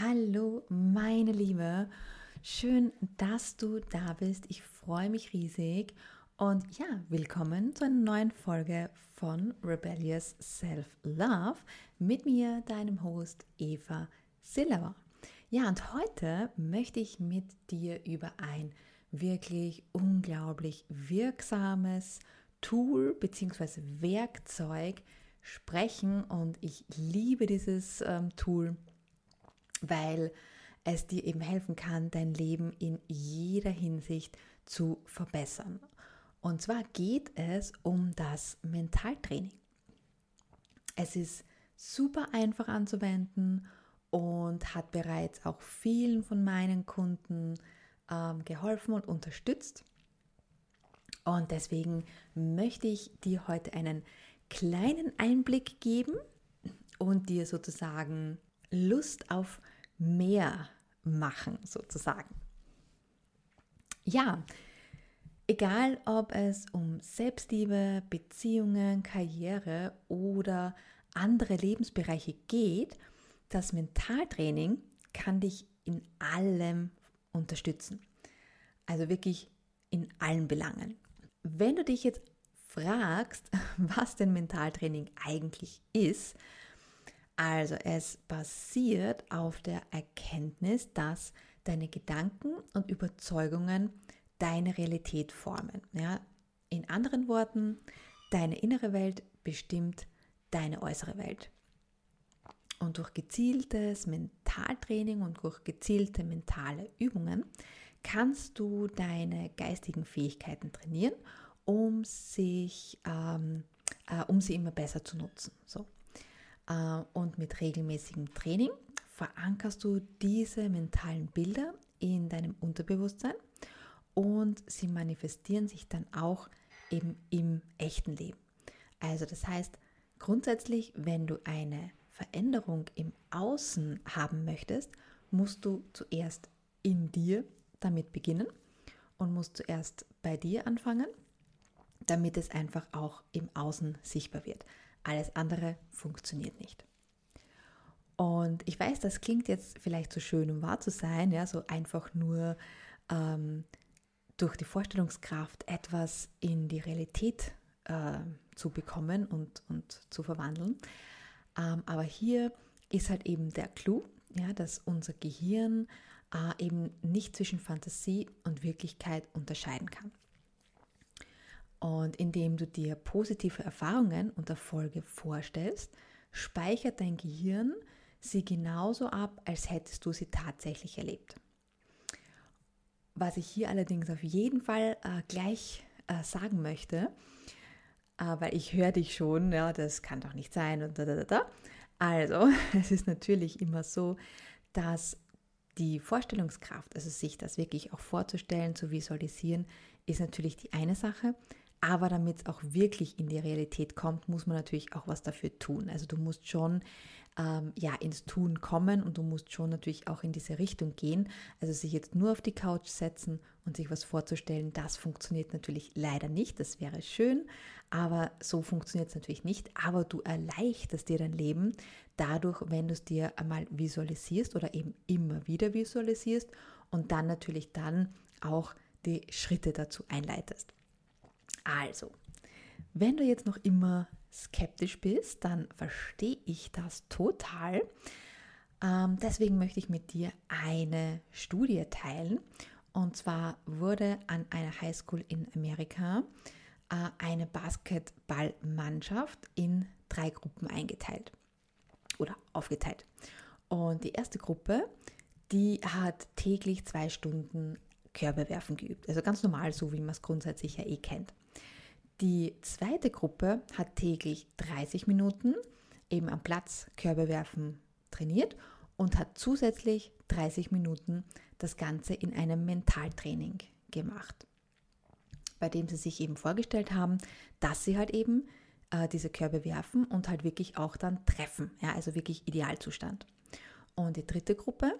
Hallo, meine Liebe. Schön, dass du da bist. Ich freue mich riesig. Und ja, willkommen zu einer neuen Folge von Rebellious Self-Love mit mir, deinem Host Eva Silver. Ja, und heute möchte ich mit dir über ein wirklich unglaublich wirksames Tool bzw. Werkzeug sprechen. Und ich liebe dieses ähm, Tool weil es dir eben helfen kann, dein Leben in jeder Hinsicht zu verbessern. Und zwar geht es um das Mentaltraining. Es ist super einfach anzuwenden und hat bereits auch vielen von meinen Kunden ähm, geholfen und unterstützt. Und deswegen möchte ich dir heute einen kleinen Einblick geben und dir sozusagen Lust auf mehr machen, sozusagen. Ja, egal ob es um Selbstliebe, Beziehungen, Karriere oder andere Lebensbereiche geht, das Mentaltraining kann dich in allem unterstützen. Also wirklich in allen Belangen. Wenn du dich jetzt fragst, was denn Mentaltraining eigentlich ist, also es basiert auf der Erkenntnis, dass deine Gedanken und Überzeugungen deine Realität formen. Ja? In anderen Worten, deine innere Welt bestimmt deine äußere Welt. Und durch gezieltes Mentaltraining und durch gezielte mentale Übungen kannst du deine geistigen Fähigkeiten trainieren, um, sich, ähm, äh, um sie immer besser zu nutzen. So. Äh, und mit regelmäßigem Training verankerst du diese mentalen Bilder in deinem Unterbewusstsein und sie manifestieren sich dann auch eben im echten Leben. Also das heißt, grundsätzlich, wenn du eine Veränderung im Außen haben möchtest, musst du zuerst in dir damit beginnen und musst zuerst bei dir anfangen, damit es einfach auch im Außen sichtbar wird. Alles andere funktioniert nicht. Und ich weiß, das klingt jetzt vielleicht so schön, um wahr zu sein, ja, so einfach nur ähm, durch die Vorstellungskraft etwas in die Realität äh, zu bekommen und, und zu verwandeln. Ähm, aber hier ist halt eben der Clou, ja, dass unser Gehirn äh, eben nicht zwischen Fantasie und Wirklichkeit unterscheiden kann. Und indem du dir positive Erfahrungen und Erfolge vorstellst, speichert dein Gehirn sie genauso ab, als hättest du sie tatsächlich erlebt. Was ich hier allerdings auf jeden Fall äh, gleich äh, sagen möchte, äh, weil ich höre dich schon, ja, das kann doch nicht sein und da, da, da, da. Also, es ist natürlich immer so, dass die Vorstellungskraft, also sich das wirklich auch vorzustellen, zu visualisieren, ist natürlich die eine Sache. Aber damit es auch wirklich in die Realität kommt, muss man natürlich auch was dafür tun. Also du musst schon ähm, ja ins Tun kommen und du musst schon natürlich auch in diese Richtung gehen. Also sich jetzt nur auf die Couch setzen und sich was vorzustellen, das funktioniert natürlich leider nicht. Das wäre schön, aber so funktioniert es natürlich nicht. Aber du erleichterst dir dein Leben dadurch, wenn du es dir einmal visualisierst oder eben immer wieder visualisierst und dann natürlich dann auch die Schritte dazu einleitest. Also, wenn du jetzt noch immer skeptisch bist, dann verstehe ich das total. Ähm, deswegen möchte ich mit dir eine Studie teilen. Und zwar wurde an einer Highschool in Amerika äh, eine Basketballmannschaft in drei Gruppen eingeteilt oder aufgeteilt. Und die erste Gruppe, die hat täglich zwei Stunden Körbe geübt. Also ganz normal, so wie man es grundsätzlich ja eh kennt. Die zweite Gruppe hat täglich 30 Minuten eben am Platz Körbe werfen trainiert und hat zusätzlich 30 Minuten das Ganze in einem Mentaltraining gemacht, bei dem sie sich eben vorgestellt haben, dass sie halt eben äh, diese Körbe werfen und halt wirklich auch dann treffen, ja, also wirklich Idealzustand. Und die dritte Gruppe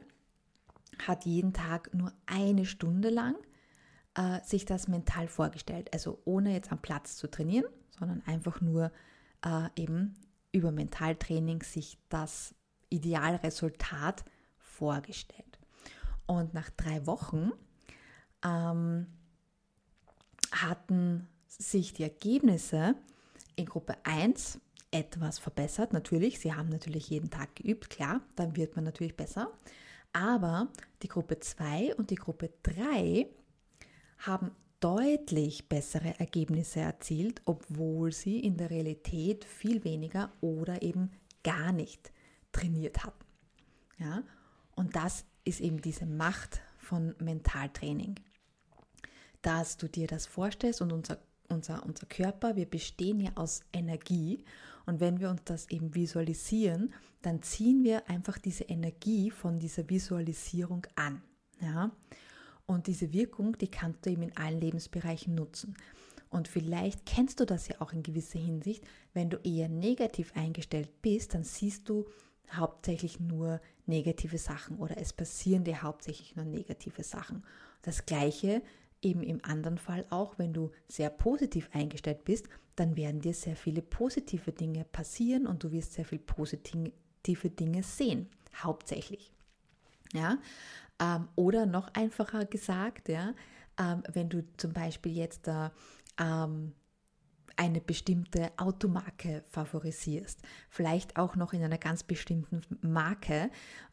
hat jeden Tag nur eine Stunde lang äh, sich das mental vorgestellt. Also ohne jetzt am Platz zu trainieren, sondern einfach nur äh, eben über Mentaltraining sich das Idealresultat vorgestellt. Und nach drei Wochen ähm, hatten sich die Ergebnisse in Gruppe 1 etwas verbessert. Natürlich, sie haben natürlich jeden Tag geübt, klar, dann wird man natürlich besser. Aber die Gruppe 2 und die Gruppe 3 haben deutlich bessere Ergebnisse erzielt, obwohl sie in der Realität viel weniger oder eben gar nicht trainiert hatten. Ja? Und das ist eben diese Macht von Mentaltraining. Dass du dir das vorstellst und unser, unser, unser Körper, wir bestehen ja aus Energie und wenn wir uns das eben visualisieren, dann ziehen wir einfach diese Energie von dieser Visualisierung an. Ja? Und diese Wirkung, die kannst du eben in allen Lebensbereichen nutzen. Und vielleicht kennst du das ja auch in gewisser Hinsicht. Wenn du eher negativ eingestellt bist, dann siehst du hauptsächlich nur negative Sachen oder es passieren dir hauptsächlich nur negative Sachen. Das gleiche eben im anderen Fall auch, wenn du sehr positiv eingestellt bist, dann werden dir sehr viele positive Dinge passieren und du wirst sehr viel positive Dinge sehen, hauptsächlich. Ja, ähm, oder noch einfacher gesagt, ja, ähm, wenn du zum Beispiel jetzt da ähm, eine bestimmte Automarke favorisierst, vielleicht auch noch in einer ganz bestimmten Marke,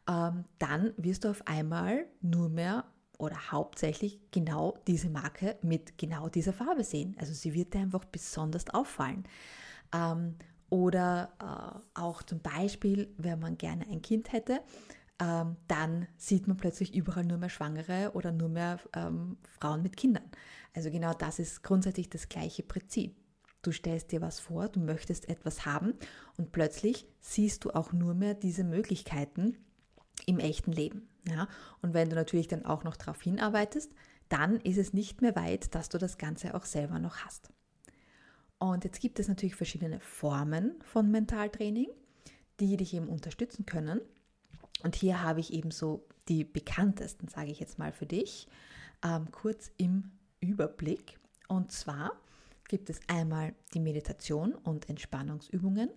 ähm, dann wirst du auf einmal nur mehr oder hauptsächlich genau diese Marke mit genau dieser Farbe sehen. Also sie wird dir einfach besonders auffallen. Ähm, oder äh, auch zum Beispiel, wenn man gerne ein Kind hätte, ähm, dann sieht man plötzlich überall nur mehr Schwangere oder nur mehr ähm, Frauen mit Kindern. Also genau das ist grundsätzlich das gleiche Prinzip. Du stellst dir was vor, du möchtest etwas haben und plötzlich siehst du auch nur mehr diese Möglichkeiten im echten Leben. Ja? Und wenn du natürlich dann auch noch darauf hinarbeitest, dann ist es nicht mehr weit, dass du das Ganze auch selber noch hast. Und jetzt gibt es natürlich verschiedene Formen von Mentaltraining, die dich eben unterstützen können. Und hier habe ich eben so die bekanntesten, sage ich jetzt mal für dich, ähm, kurz im Überblick. Und zwar gibt es einmal die Meditation und Entspannungsübungen,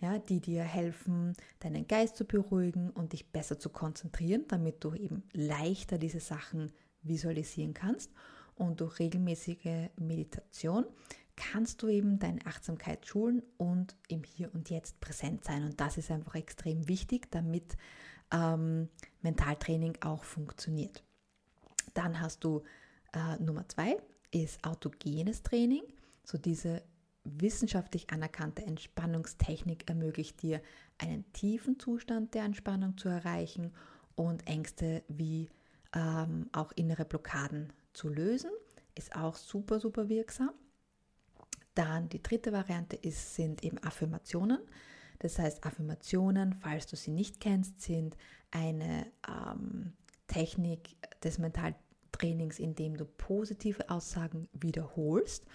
ja, die dir helfen, deinen Geist zu beruhigen und dich besser zu konzentrieren, damit du eben leichter diese Sachen visualisieren kannst. Und durch regelmäßige Meditation kannst du eben deine Achtsamkeit schulen und im Hier und Jetzt präsent sein. Und das ist einfach extrem wichtig, damit ähm, Mentaltraining auch funktioniert. Dann hast du äh, Nummer zwei, ist autogenes Training. So diese wissenschaftlich anerkannte Entspannungstechnik ermöglicht dir, einen tiefen Zustand der Entspannung zu erreichen und Ängste wie ähm, auch innere Blockaden zu lösen. Ist auch super, super wirksam. Dann die dritte Variante ist, sind eben Affirmationen. Das heißt, Affirmationen, falls du sie nicht kennst, sind eine ähm, Technik des Mentaltrainings, in dem du positive Aussagen wiederholst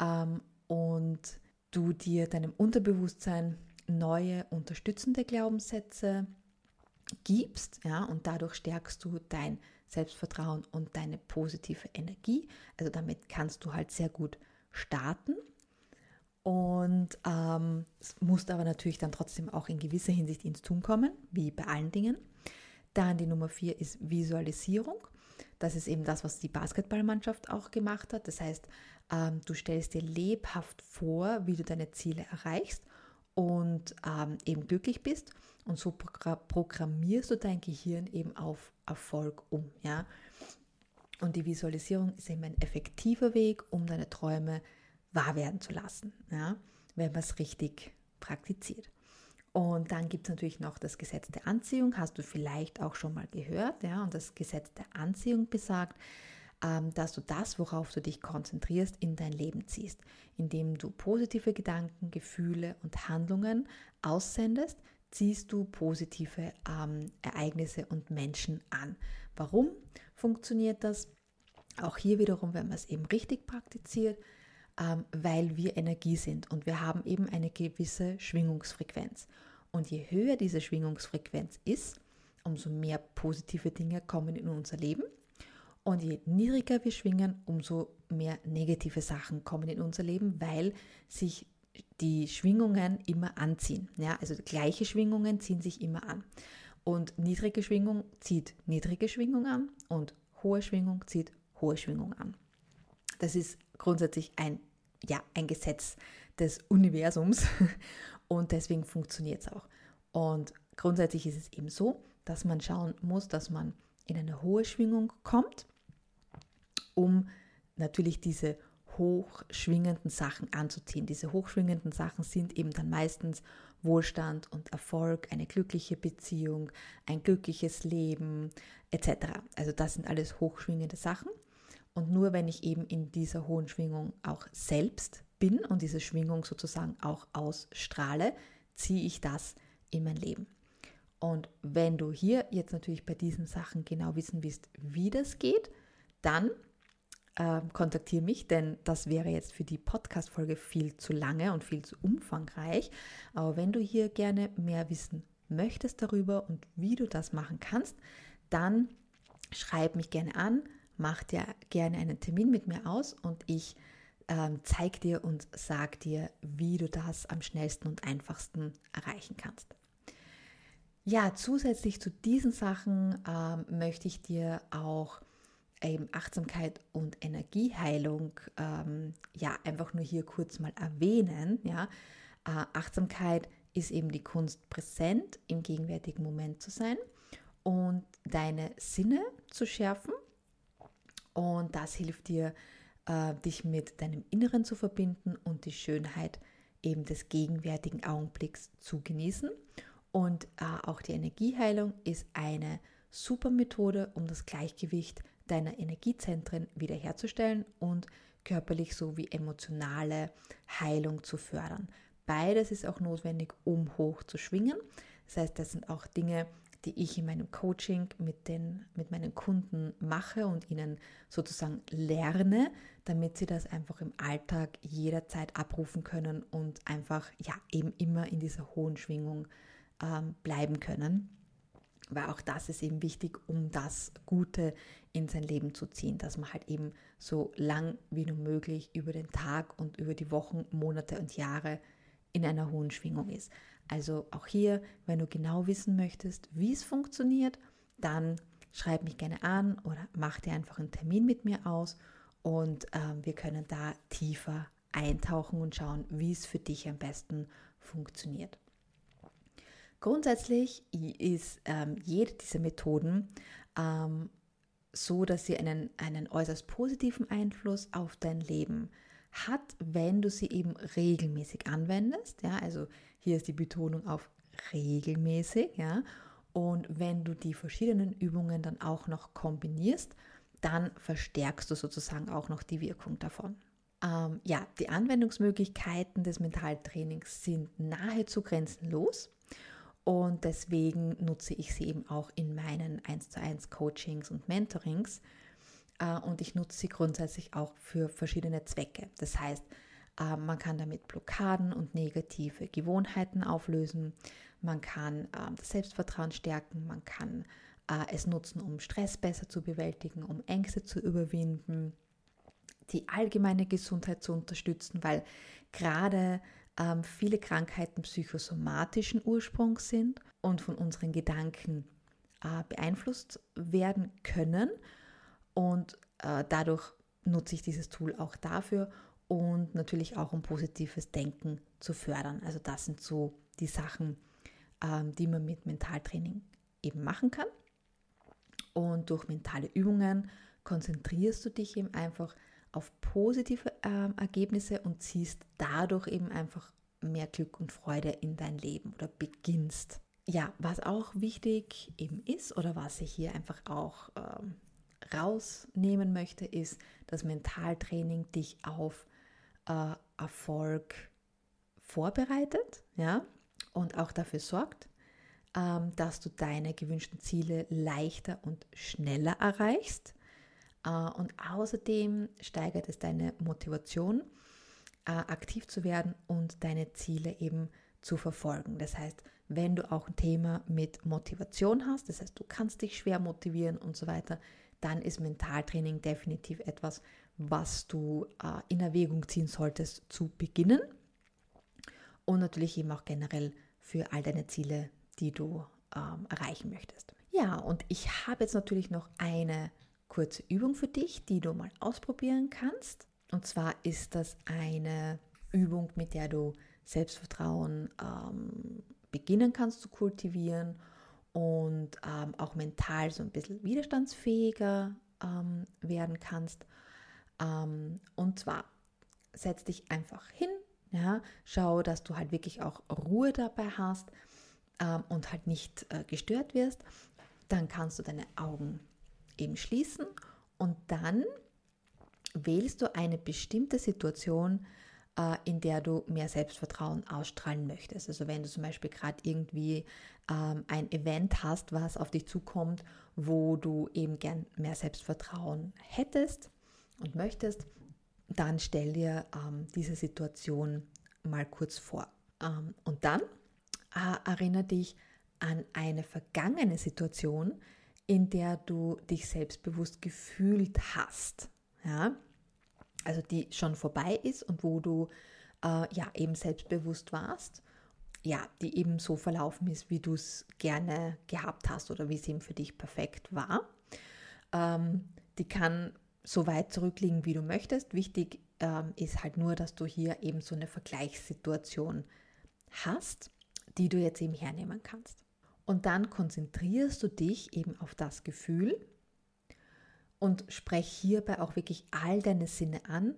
ähm, und du dir deinem Unterbewusstsein neue unterstützende Glaubenssätze gibst, ja, und dadurch stärkst du dein Selbstvertrauen und deine positive Energie. Also damit kannst du halt sehr gut starten und ähm, es musst aber natürlich dann trotzdem auch in gewisser Hinsicht ins Tun kommen, wie bei allen Dingen. Dann die Nummer vier ist Visualisierung. Das ist eben das, was die Basketballmannschaft auch gemacht hat. Das heißt, ähm, du stellst dir lebhaft vor, wie du deine Ziele erreichst und ähm, eben glücklich bist. Und so programmierst du dein Gehirn eben auf Erfolg um. Ja? Und die Visualisierung ist eben ein effektiver Weg, um deine Träume zu wahr werden zu lassen, ja, wenn man es richtig praktiziert. Und dann gibt es natürlich noch das Gesetz der Anziehung, hast du vielleicht auch schon mal gehört. Ja? Und das Gesetz der Anziehung besagt, ähm, dass du das, worauf du dich konzentrierst, in dein Leben ziehst, indem du positive Gedanken, Gefühle und Handlungen aussendest, ziehst du positive ähm, Ereignisse und Menschen an. Warum funktioniert das? Auch hier wiederum, wenn man es eben richtig praktiziert, weil wir Energie sind und wir haben eben eine gewisse Schwingungsfrequenz. Und je höher diese Schwingungsfrequenz ist, umso mehr positive Dinge kommen in unser Leben. Und je niedriger wir schwingen, umso mehr negative Sachen kommen in unser Leben, weil sich die Schwingungen immer anziehen. Ja, also gleiche Schwingungen ziehen sich immer an. Und niedrige Schwingung zieht niedrige Schwingung an und hohe Schwingung zieht hohe Schwingung an. Das ist grundsätzlich ein, ja, ein Gesetz des Universums und deswegen funktioniert es auch. Und grundsätzlich ist es eben so, dass man schauen muss, dass man in eine hohe Schwingung kommt, um natürlich diese hochschwingenden Sachen anzuziehen. Diese hochschwingenden Sachen sind eben dann meistens Wohlstand und Erfolg, eine glückliche Beziehung, ein glückliches Leben etc. Also das sind alles hochschwingende Sachen. Und nur wenn ich eben in dieser hohen Schwingung auch selbst bin und diese Schwingung sozusagen auch ausstrahle, ziehe ich das in mein Leben. Und wenn du hier jetzt natürlich bei diesen Sachen genau wissen willst, wie das geht, dann äh, kontaktiere mich, denn das wäre jetzt für die Podcast-Folge viel zu lange und viel zu umfangreich. Aber wenn du hier gerne mehr wissen möchtest darüber und wie du das machen kannst, dann schreib mich gerne an, mach dir gerne einen Termin mit mir aus und ich ähm, zeig dir und sag dir, wie du das am schnellsten und einfachsten erreichen kannst. Ja, zusätzlich zu diesen Sachen ähm, möchte ich dir auch eben Achtsamkeit und Energieheilung ähm, ja einfach nur hier kurz mal erwähnen. Ja, äh, Achtsamkeit ist eben die Kunst, präsent im gegenwärtigen Moment zu sein und deine Sinne zu schärfen. Und das hilft dir, äh, dich mit deinem Inneren zu verbinden und die Schönheit eben des gegenwärtigen Augenblicks zu genießen. Und äh, auch die Energieheilung ist eine super Methode, um das Gleichgewicht deiner Energiezentren wiederherzustellen und körperlich sowie emotionale Heilung zu fördern. Beides ist auch notwendig, um hoch zu schwingen. Das heißt, das sind auch Dinge, die ich in meinem Coaching mit, den, mit meinen Kunden mache und ihnen sozusagen lerne, damit sie das einfach im Alltag jederzeit abrufen können und einfach ja eben immer in dieser hohen Schwingung ähm, bleiben können weil auch das ist eben wichtig, um das Gute in sein Leben zu ziehen, dass man halt eben so lang wie nur möglich über den Tag und über die Wochen, Monate und Jahre in einer hohen Schwingung ist. Also auch hier, wenn du genau wissen möchtest, wie es funktioniert, dann schreib mich gerne an oder mach dir einfach einen Termin mit mir aus und ähm, wir können da tiefer eintauchen und schauen, wie es für dich am besten funktioniert. Grundsätzlich ist ähm, jede dieser Methoden ähm, so, dass sie einen, einen äußerst positiven Einfluss auf dein Leben hat, wenn du sie eben regelmäßig anwendest. Ja, also hier ist die Betonung auf regelmäßig. Ja, und wenn du die verschiedenen Übungen dann auch noch kombinierst, dann verstärkst du sozusagen auch noch die Wirkung davon. Ähm, ja, die Anwendungsmöglichkeiten des Mentaltrainings sind nahezu grenzenlos. Und deswegen nutze ich sie eben auch in meinen 1 zu 1 Coachings und Mentorings. Äh, und ich nutze sie grundsätzlich auch für verschiedene Zwecke. Das heißt, äh, man kann damit Blockaden und negative Gewohnheiten auflösen. Man kann ähm, das Selbstvertrauen stärken. Man kann äh, es nutzen, um Stress besser zu bewältigen, um Ängste zu überwinden, die allgemeine Gesundheit zu unterstützen, weil gerade ähm, viele Krankheiten psychosomatischen Ursprungs sind und von unseren Gedanken äh, beeinflusst werden können. Und äh, dadurch nutze ich dieses Tool auch dafür und natürlich auch um positives Denken zu fördern. Also das sind so die Sachen, ähm, die man mit Mentaltraining eben machen kann. Und durch mentale Übungen konzentrierst du dich eben einfach auf positive äh, Ergebnisse und ziehst dadurch eben einfach mehr Glück und Freude in dein Leben oder beginnst. Ja, was auch wichtig eben ist oder was ich hier einfach auch ähm, rausnehmen möchte, ist, dass Mentaltraining dich auf äh, Erfolg vorbereitet, ja, und auch dafür sorgt, ähm, dass du deine gewünschten Ziele leichter und schneller erreichst äh, und außerdem steigert es deine Motivation, äh, aktiv zu werden und deine Ziele eben zu verfolgen. Das heißt, wenn du auch ein Thema mit Motivation hast, das heißt, du kannst dich schwer motivieren und so weiter, dann ist Mentaltraining definitiv etwas, was du äh, in Erwägung ziehen solltest zu beginnen. Und natürlich eben auch generell für all deine Ziele, die du ähm, erreichen möchtest. Ja, und ich habe jetzt natürlich noch eine kurze Übung für dich, die du mal ausprobieren kannst. Und zwar ist das eine Übung, mit der du Selbstvertrauen ähm, beginnen kannst zu kultivieren und ähm, auch mental so ein bisschen widerstandsfähiger ähm, werden kannst. Ähm, und zwar setz dich einfach hin, ja, schau, dass du halt wirklich auch Ruhe dabei hast ähm, und halt nicht äh, gestört wirst. Dann kannst du deine Augen eben schließen und dann wählst du eine bestimmte Situation, äh, in der du mehr Selbstvertrauen ausstrahlen möchtest. Also wenn du zum Beispiel gerade irgendwie ähm, ein Event hast, was auf dich zukommt, wo du eben gern mehr Selbstvertrauen hättest und möchtest, dann stell dir ähm, diese Situation mal kurz vor. Ähm, und dann äh, erinnere dich an eine vergangene Situation, in der du dich selbstbewusst gefühlt hast. Ja? Also die schon vorbei ist und wo du äh, ja eben selbstbewusst warst. Ja, die eben so verlaufen ist, wie du es gerne gehabt hast oder wie es eben für dich perfekt war. Ähm, die kann so weit zurückliegen, wie du möchtest. Wichtig ähm, ist halt nur, dass du hier eben so eine Vergleichssituation hast, die du jetzt eben hernehmen kannst. Und dann konzentrierst du dich eben auf das Gefühl und sprech hierbei auch wirklich all deine Sinne an,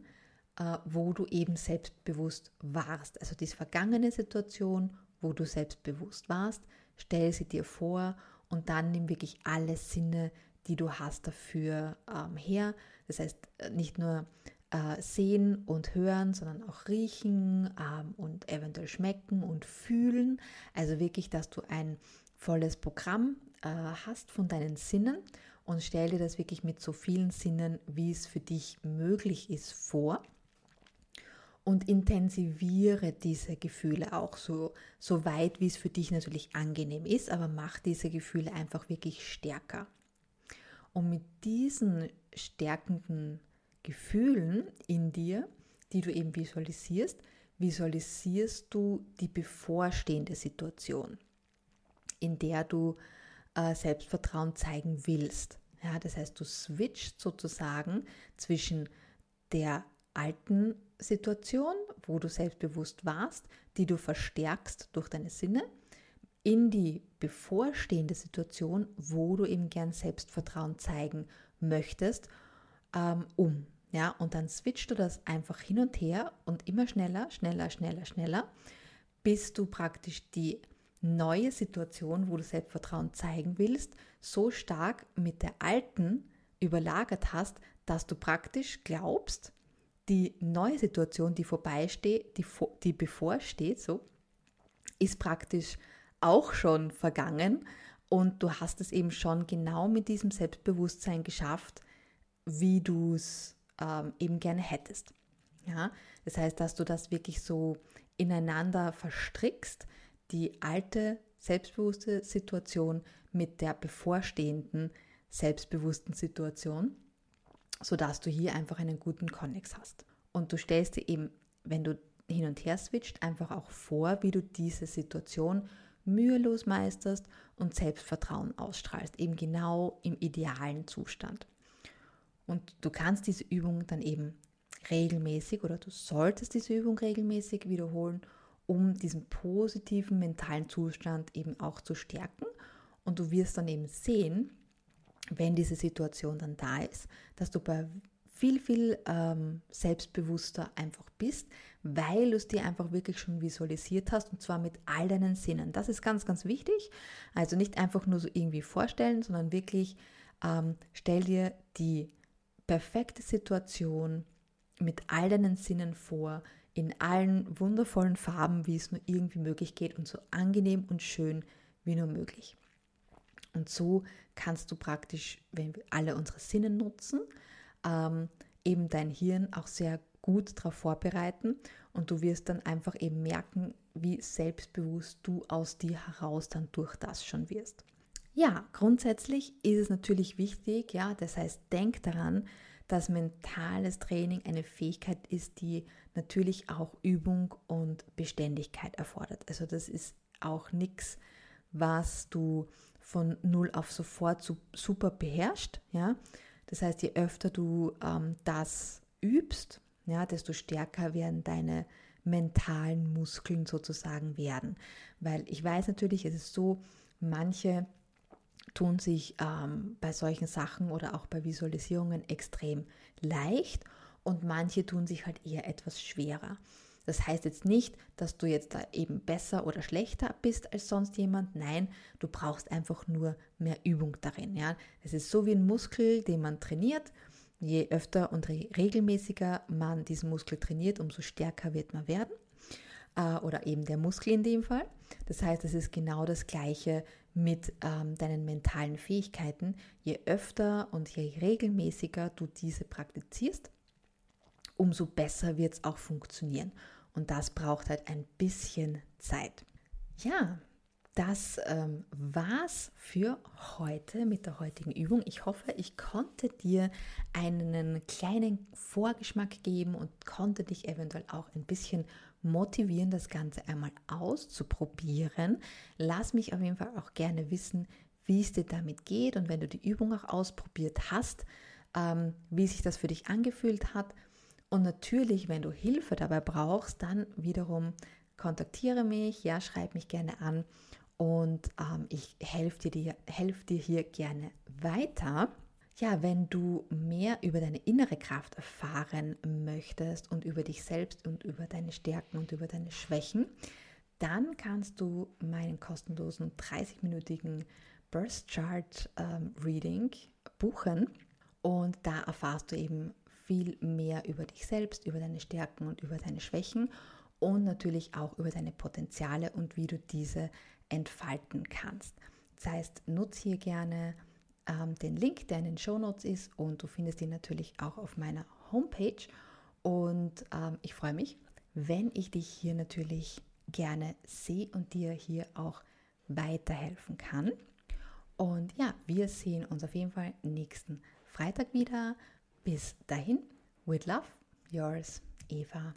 äh, wo du eben selbstbewusst warst. Also diese vergangene Situation, wo du selbstbewusst warst, stell sie dir vor und dann nimm wirklich alle Sinne, die du hast, dafür ähm, her. Das heißt, äh, nicht nur äh, sehen und hören, sondern auch riechen ähm, und eventuell schmecken und fühlen. Also wirklich, dass du ein volles Programm äh, hast von deinen Sinnen und stell dir das wirklich mit so vielen Sinnen, wie es für dich möglich ist, vor. Und intensiviere diese Gefühle auch so, so weit, wie es für dich natürlich angenehm ist, aber mach diese Gefühle einfach wirklich stärker. Und mit diesen stärkenden Gefühlen in dir, die du eben visualisierst, visualisierst du die bevorstehende Situation, in der du äh, Selbstvertrauen zeigen willst. Ja, das heißt, du switcht sozusagen zwischen der alten Situation, wo du selbstbewusst warst, die du verstärkst durch deine Sinne, in die bevorstehende Situation, wo du eben gern Selbstvertrauen zeigen möchtest, ähm, um. Ja, und dann switchst du das einfach hin und her und immer schneller, schneller, schneller, schneller, bis du praktisch die neue Situation, wo du Selbstvertrauen zeigen willst, so stark mit der alten überlagert hast, dass du praktisch glaubst, die neue Situation, die vorbeisteht, die, die bevorsteht, so, ist praktisch auch schon vergangen und du hast es eben schon genau mit diesem Selbstbewusstsein geschafft, wie du es ähm, eben gerne hättest. Ja? Das heißt, dass du das wirklich so ineinander verstrickst, die alte selbstbewusste Situation mit der bevorstehenden selbstbewussten Situation, sodass du hier einfach einen guten Konnex hast. Und du stellst dir eben, wenn du hin und her switcht, einfach auch vor, wie du diese Situation mühelos meisterst und Selbstvertrauen ausstrahlst, eben genau im idealen Zustand. Und du kannst diese Übung dann eben regelmäßig oder du solltest diese Übung regelmäßig wiederholen um diesen positiven mentalen Zustand eben auch zu stärken. Und du wirst dann eben sehen, wenn diese Situation dann da ist, dass du bei viel, viel ähm, selbstbewusster einfach bist, weil du es dir einfach wirklich schon visualisiert hast und zwar mit all deinen Sinnen. Das ist ganz, ganz wichtig. Also nicht einfach nur so irgendwie vorstellen, sondern wirklich ähm, stell dir die perfekte Situation mit all deinen Sinnen vor, in allen wundervollen Farben, wie es nur irgendwie möglich geht und so angenehm und schön wie nur möglich. Und so kannst du praktisch, wenn wir alle unsere Sinne nutzen, ähm, eben dein Hirn auch sehr gut darauf vorbereiten und du wirst dann einfach eben merken, wie selbstbewusst du aus dir heraus dann durch das schon wirst. Ja, grundsätzlich ist es natürlich wichtig, ja, das heißt, denk daran, dass mentales Training eine Fähigkeit ist, die natürlich auch Übung und Beständigkeit erfordert. Also das ist auch nichts, was du von null auf sofort super beherrschst. Ja? Das heißt, je öfter du ähm, das übst, ja, desto stärker werden deine mentalen Muskeln sozusagen werden. Weil ich weiß natürlich, es ist so, manche tun sich ähm, bei solchen Sachen oder auch bei Visualisierungen extrem leicht und manche tun sich halt eher etwas schwerer. Das heißt jetzt nicht, dass du jetzt da eben besser oder schlechter bist als sonst jemand. Nein, du brauchst einfach nur mehr Übung darin. Ja? Es ist so wie ein Muskel, den man trainiert. Je öfter und regelmäßiger man diesen Muskel trainiert, umso stärker wird man werden. Äh, oder eben der Muskel in dem Fall. Das heißt, es ist genau das Gleiche mit ähm, deinen mentalen Fähigkeiten. Je öfter und je regelmäßiger du diese praktizierst, umso besser wird es auch funktionieren. Und das braucht halt ein bisschen Zeit. Ja, das ähm, war's für heute mit der heutigen Übung. Ich hoffe, ich konnte dir einen kleinen Vorgeschmack geben und konnte dich eventuell auch ein bisschen motivieren, das Ganze einmal auszuprobieren. Lass mich auf jeden Fall auch gerne wissen, wie es dir damit geht und wenn du die Übung auch ausprobiert hast, ähm, wie sich das für dich angefühlt hat. Und natürlich, wenn du Hilfe dabei brauchst, dann wiederum kontaktiere mich, ja, schreib mich gerne an und ähm, ich helfe dir, helf dir hier gerne weiter. Ja, wenn du mehr über deine innere Kraft erfahren möchtest und über dich selbst und über deine Stärken und über deine Schwächen, dann kannst du meinen kostenlosen 30-minütigen Burst Chart ähm, Reading buchen und da erfahrst du eben viel mehr über dich selbst, über deine Stärken und über deine Schwächen und natürlich auch über deine Potenziale und wie du diese entfalten kannst. Das heißt, nutze hier gerne ähm, den Link, der in den Show Notes ist und du findest ihn natürlich auch auf meiner Homepage. Und ähm, ich freue mich, wenn ich dich hier natürlich gerne sehe und dir hier auch weiterhelfen kann. Und ja, wir sehen uns auf jeden Fall nächsten Freitag wieder. Bis dahin, with love, yours, Eva.